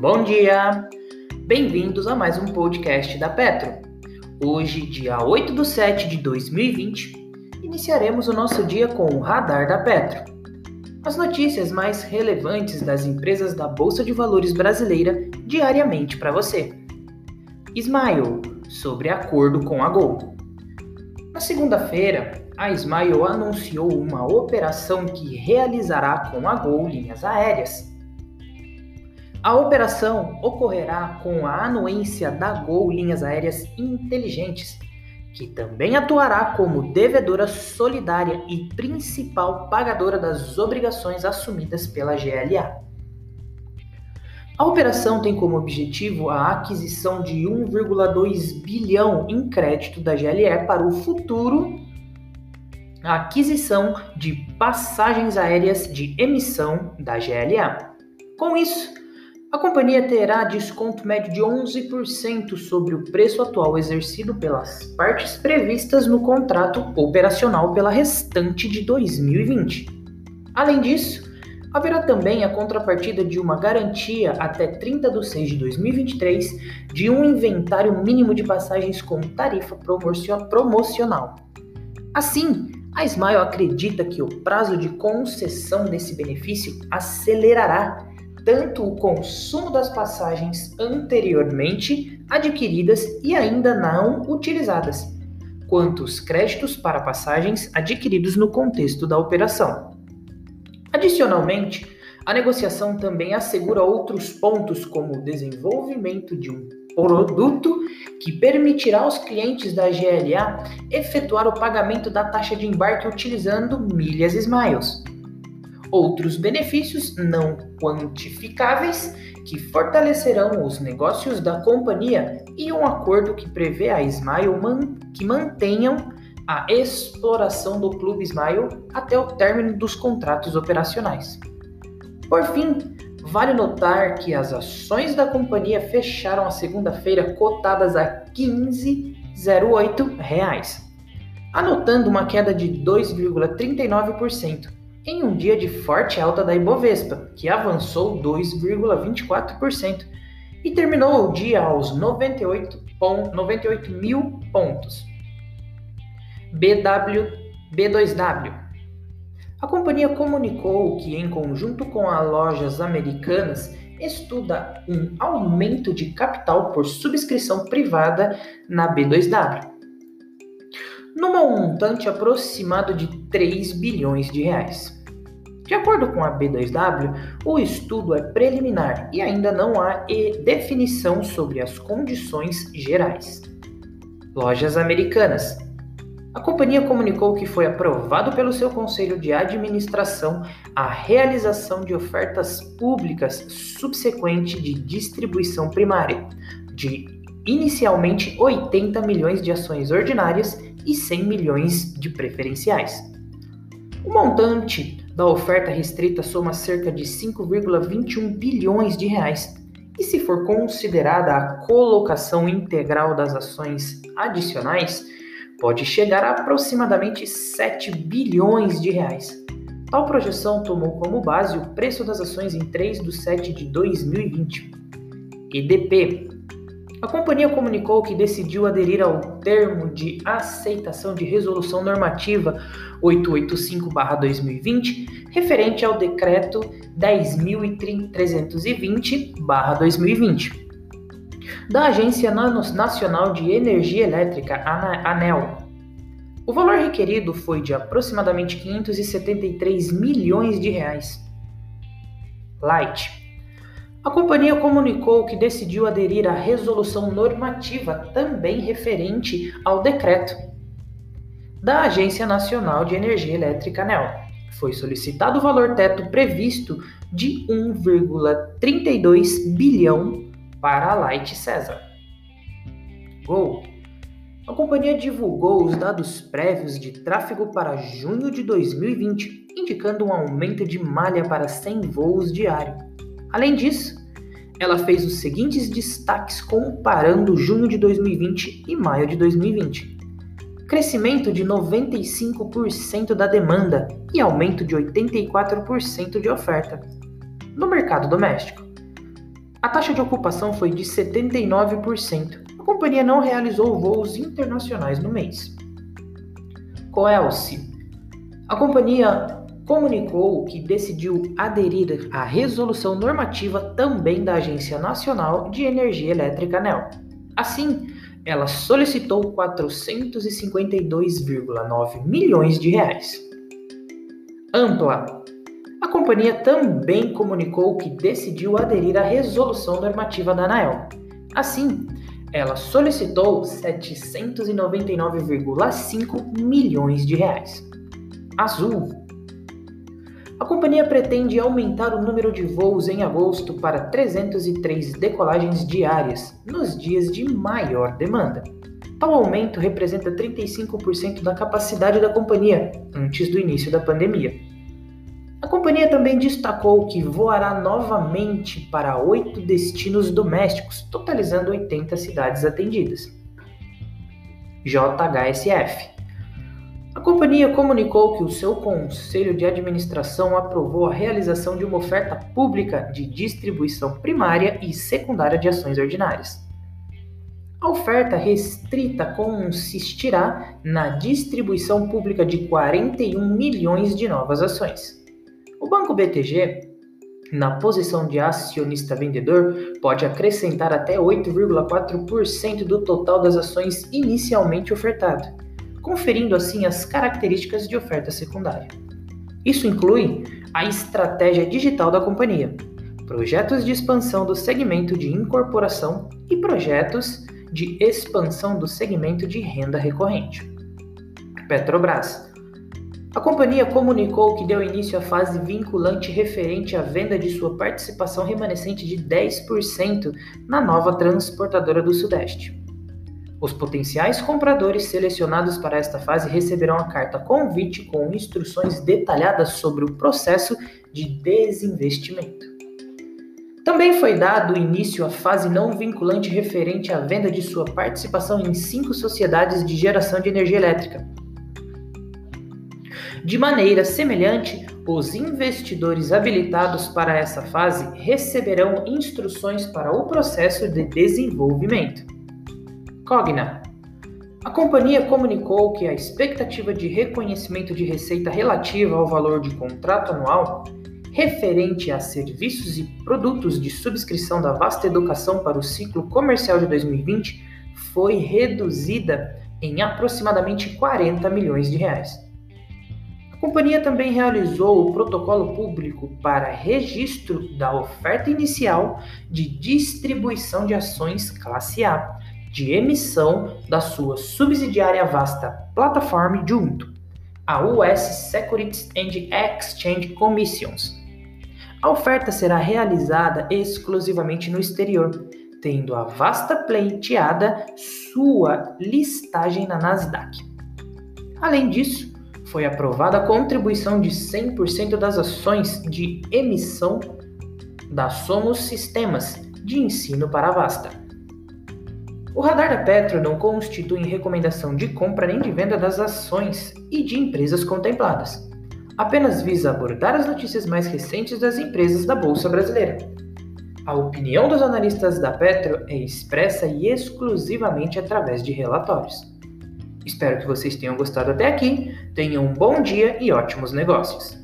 Bom dia! Bem-vindos a mais um podcast da Petro. Hoje, dia 8 de 7 de 2020, iniciaremos o nosso dia com o Radar da Petro. As notícias mais relevantes das empresas da Bolsa de Valores brasileira diariamente para você. Smile, sobre acordo com a Gol. Na segunda-feira, a Smile anunciou uma operação que realizará com a Gol Linhas Aéreas a operação ocorrerá com a anuência da Gol Linhas Aéreas Inteligentes, que também atuará como devedora solidária e principal pagadora das obrigações assumidas pela GLA. A operação tem como objetivo a aquisição de 1,2 bilhão em crédito da GLE para o futuro a aquisição de passagens aéreas de emissão da GLA. Com isso, a companhia terá desconto médio de 11% sobre o preço atual exercido pelas partes previstas no contrato operacional pela restante de 2020. Além disso, haverá também a contrapartida de uma garantia até 30 de 6 de 2023 de um inventário mínimo de passagens com tarifa promocional. Assim, a Smile acredita que o prazo de concessão desse benefício acelerará tanto o consumo das passagens anteriormente adquiridas e ainda não utilizadas, quanto os créditos para passagens adquiridos no contexto da operação. Adicionalmente, a negociação também assegura outros pontos, como o desenvolvimento de um produto que permitirá aos clientes da GLA efetuar o pagamento da taxa de embarque utilizando milhas Smiles outros benefícios não quantificáveis que fortalecerão os negócios da companhia e um acordo que prevê a Smile man que mantenham a exploração do Clube Smile até o término dos contratos operacionais. Por fim, vale notar que as ações da companhia fecharam a segunda-feira cotadas a R$ 15,08, anotando uma queda de 2,39% em um dia de forte alta da Ibovespa, que avançou 2,24% e terminou o dia aos 98, 98 mil pontos. BW, B2W. A companhia comunicou que, em conjunto com as lojas americanas, estuda um aumento de capital por subscrição privada na B2W, numa montante aproximado de 3 bilhões de reais. De acordo com a B2W, o estudo é preliminar e ainda não há definição sobre as condições gerais. Lojas Americanas. A companhia comunicou que foi aprovado pelo seu conselho de administração a realização de ofertas públicas subsequente de distribuição primária, de inicialmente 80 milhões de ações ordinárias e 100 milhões de preferenciais. O montante da oferta restrita soma cerca de 5,21 bilhões de reais. E se for considerada a colocação integral das ações adicionais, pode chegar a aproximadamente 7 bilhões de reais. Tal projeção tomou como base o preço das ações em 3 de 7 de 2020. EDP a companhia comunicou que decidiu aderir ao termo de aceitação de resolução normativa 885-2020, referente ao decreto 10.320-2020 da Agência Nacional de Energia Elétrica, ANEL. O valor requerido foi de aproximadamente 573 milhões de reais. Light a companhia comunicou que decidiu aderir à resolução normativa também referente ao decreto da Agência Nacional de Energia Elétrica ANEL. Foi solicitado o valor teto previsto de 1,32 bilhão para a Light César. Gol. A companhia divulgou os dados prévios de tráfego para junho de 2020, indicando um aumento de malha para 100 voos diários. Além disso, ela fez os seguintes destaques comparando junho de 2020 e maio de 2020. Crescimento de 95% da demanda e aumento de 84% de oferta. No mercado doméstico, a taxa de ocupação foi de 79%. A companhia não realizou voos internacionais no mês. Coelce. A companhia comunicou que decidiu aderir à resolução normativa também da Agência Nacional de Energia Elétrica ANEL. Assim, ela solicitou 452,9 milhões de reais. Ampla. A companhia também comunicou que decidiu aderir à resolução normativa da ANEL. Assim, ela solicitou 799,5 milhões de reais. Azul. A companhia pretende aumentar o número de voos em agosto para 303 decolagens diárias nos dias de maior demanda. Tal aumento representa 35% da capacidade da companhia antes do início da pandemia. A companhia também destacou que voará novamente para oito destinos domésticos, totalizando 80 cidades atendidas. JHSF a companhia comunicou que o seu conselho de administração aprovou a realização de uma oferta pública de distribuição primária e secundária de ações ordinárias. A oferta restrita consistirá na distribuição pública de 41 milhões de novas ações. O Banco BTG, na posição de acionista vendedor, pode acrescentar até 8,4% do total das ações inicialmente ofertadas conferindo assim as características de oferta secundária. Isso inclui a estratégia digital da companhia, projetos de expansão do segmento de incorporação e projetos de expansão do segmento de renda recorrente. Petrobras. A companhia comunicou que deu início à fase vinculante referente à venda de sua participação remanescente de 10% na nova transportadora do Sudeste. Os potenciais compradores selecionados para esta fase receberão a carta convite com instruções detalhadas sobre o processo de desinvestimento. Também foi dado início à fase não vinculante referente à venda de sua participação em cinco sociedades de geração de energia elétrica. De maneira semelhante, os investidores habilitados para essa fase receberão instruções para o processo de desenvolvimento. Cogna. A companhia comunicou que a expectativa de reconhecimento de receita relativa ao valor de contrato anual referente a serviços e produtos de subscrição da vasta educação para o ciclo comercial de 2020 foi reduzida em aproximadamente 40 milhões de reais. A companhia também realizou o protocolo público para registro da oferta inicial de distribuição de ações classe A de emissão da sua subsidiária vasta plataforma junto, a US Securities and Exchange Commissions. A oferta será realizada exclusivamente no exterior, tendo a vasta pleiteada sua listagem na Nasdaq. Além disso, foi aprovada a contribuição de 100% das ações de emissão da Somos Sistemas de ensino para a Vasta. O radar da Petro não constitui recomendação de compra nem de venda das ações e de empresas contempladas. Apenas visa abordar as notícias mais recentes das empresas da Bolsa Brasileira. A opinião dos analistas da Petro é expressa e exclusivamente através de relatórios. Espero que vocês tenham gostado até aqui, tenham um bom dia e ótimos negócios.